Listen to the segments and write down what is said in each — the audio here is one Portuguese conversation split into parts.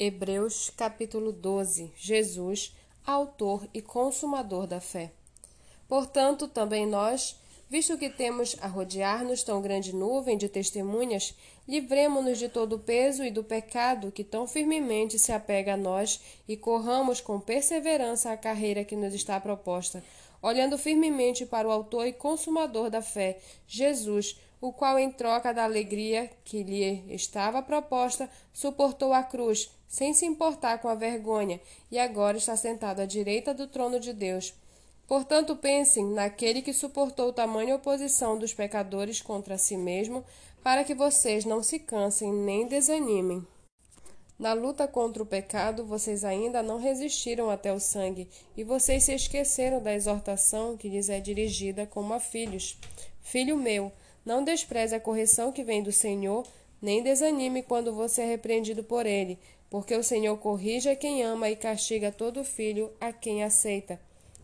Hebreus capítulo 12 Jesus, autor e consumador da fé. Portanto, também nós, visto que temos a rodear-nos tão grande nuvem de testemunhas, livremo-nos de todo o peso e do pecado que tão firmemente se apega a nós e corramos com perseverança a carreira que nos está proposta, olhando firmemente para o autor e consumador da fé, Jesus, o qual, em troca da alegria que lhe estava proposta, suportou a cruz, sem se importar com a vergonha, e agora está sentado à direita do trono de Deus. Portanto, pensem naquele que suportou tamanha oposição dos pecadores contra si mesmo, para que vocês não se cansem nem desanimem. Na luta contra o pecado, vocês ainda não resistiram até o sangue, e vocês se esqueceram da exortação que lhes é dirigida como a filhos. Filho meu, não despreze a correção que vem do Senhor, nem desanime quando você é repreendido por ele, porque o Senhor corrige a quem ama e castiga todo filho a quem aceita.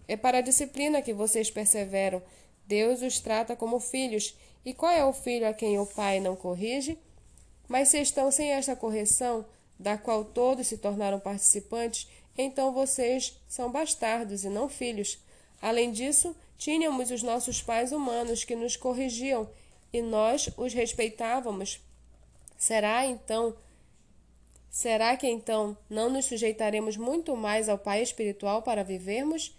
É para a disciplina que vocês perseveram. Deus os trata como filhos. E qual é o filho a quem o pai não corrige? Mas se estão sem esta correção, da qual todos se tornaram participantes, então vocês são bastardos e não filhos. Além disso, tínhamos os nossos pais humanos que nos corrigiam e nós os respeitávamos. Será então Será que então não nos sujeitaremos muito mais ao Pai espiritual para vivermos?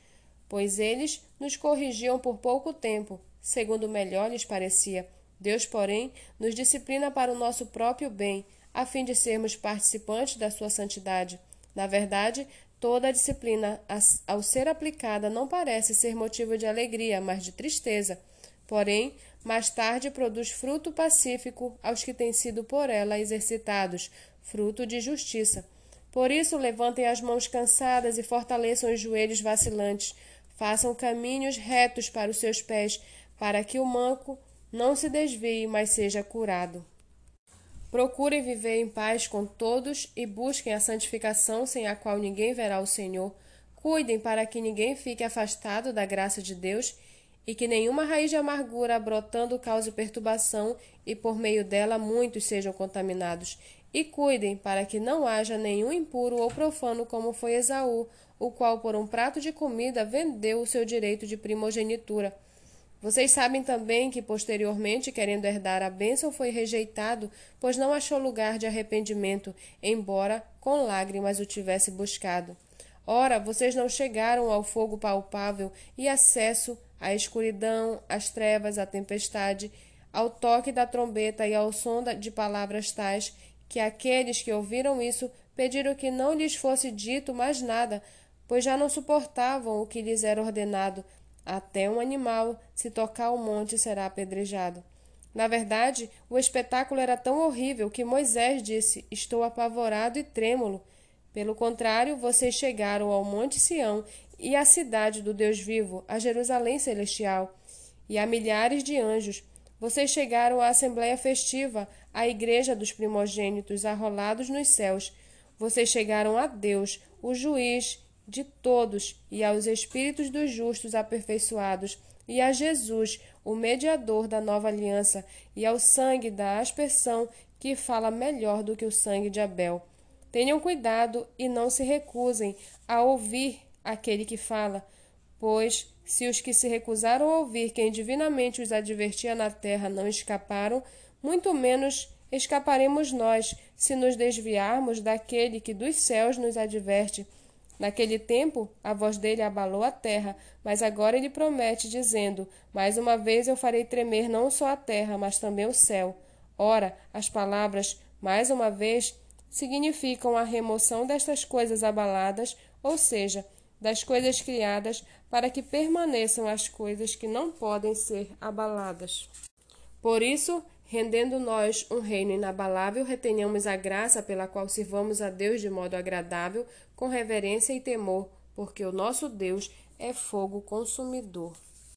Pois eles nos corrigiam por pouco tempo, segundo melhor lhes parecia. Deus, porém, nos disciplina para o nosso próprio bem, a fim de sermos participantes da sua santidade. Na verdade, toda a disciplina, ao ser aplicada, não parece ser motivo de alegria, mas de tristeza. Porém, mais tarde produz fruto pacífico aos que têm sido por ela exercitados, fruto de justiça. Por isso, levantem as mãos cansadas e fortaleçam os joelhos vacilantes. Façam caminhos retos para os seus pés, para que o manco não se desvie, mas seja curado. Procurem viver em paz com todos e busquem a santificação sem a qual ninguém verá o Senhor. Cuidem para que ninguém fique afastado da graça de Deus e que nenhuma raiz de amargura brotando cause perturbação e por meio dela muitos sejam contaminados. E cuidem para que não haja nenhum impuro ou profano como foi Esaú, o qual por um prato de comida vendeu o seu direito de primogenitura. Vocês sabem também que posteriormente, querendo herdar a bênção, foi rejeitado, pois não achou lugar de arrependimento, embora com lágrimas o tivesse buscado. Ora, vocês não chegaram ao fogo palpável e acesso à escuridão, às trevas, à tempestade, ao toque da trombeta e ao som de palavras tais, que aqueles que ouviram isso pediram que não lhes fosse dito mais nada, pois já não suportavam o que lhes era ordenado. Até um animal, se tocar o monte, será apedrejado. Na verdade, o espetáculo era tão horrível que Moisés disse: Estou apavorado e trêmulo. Pelo contrário, vocês chegaram ao Monte Sião e à cidade do Deus vivo, a Jerusalém celestial, e a milhares de anjos. Vocês chegaram à assembléia festiva, à igreja dos primogênitos arrolados nos céus. Vocês chegaram a Deus, o juiz de todos, e aos espíritos dos justos aperfeiçoados, e a Jesus, o mediador da nova aliança, e ao sangue da aspersão, que fala melhor do que o sangue de Abel. Tenham cuidado e não se recusem a ouvir aquele que fala, pois se os que se recusaram a ouvir quem divinamente os advertia na terra não escaparam, muito menos escaparemos nós se nos desviarmos daquele que dos céus nos adverte. Naquele tempo, a voz dele abalou a terra, mas agora ele promete, dizendo: Mais uma vez eu farei tremer não só a terra, mas também o céu. Ora, as palavras, mais uma vez, significam a remoção destas coisas abaladas, ou seja, das coisas criadas, para que permaneçam as coisas que não podem ser abaladas. Por isso, rendendo nós um reino inabalável, retenhamos a graça pela qual sirvamos a Deus de modo agradável, com reverência e temor, porque o nosso Deus é fogo consumidor.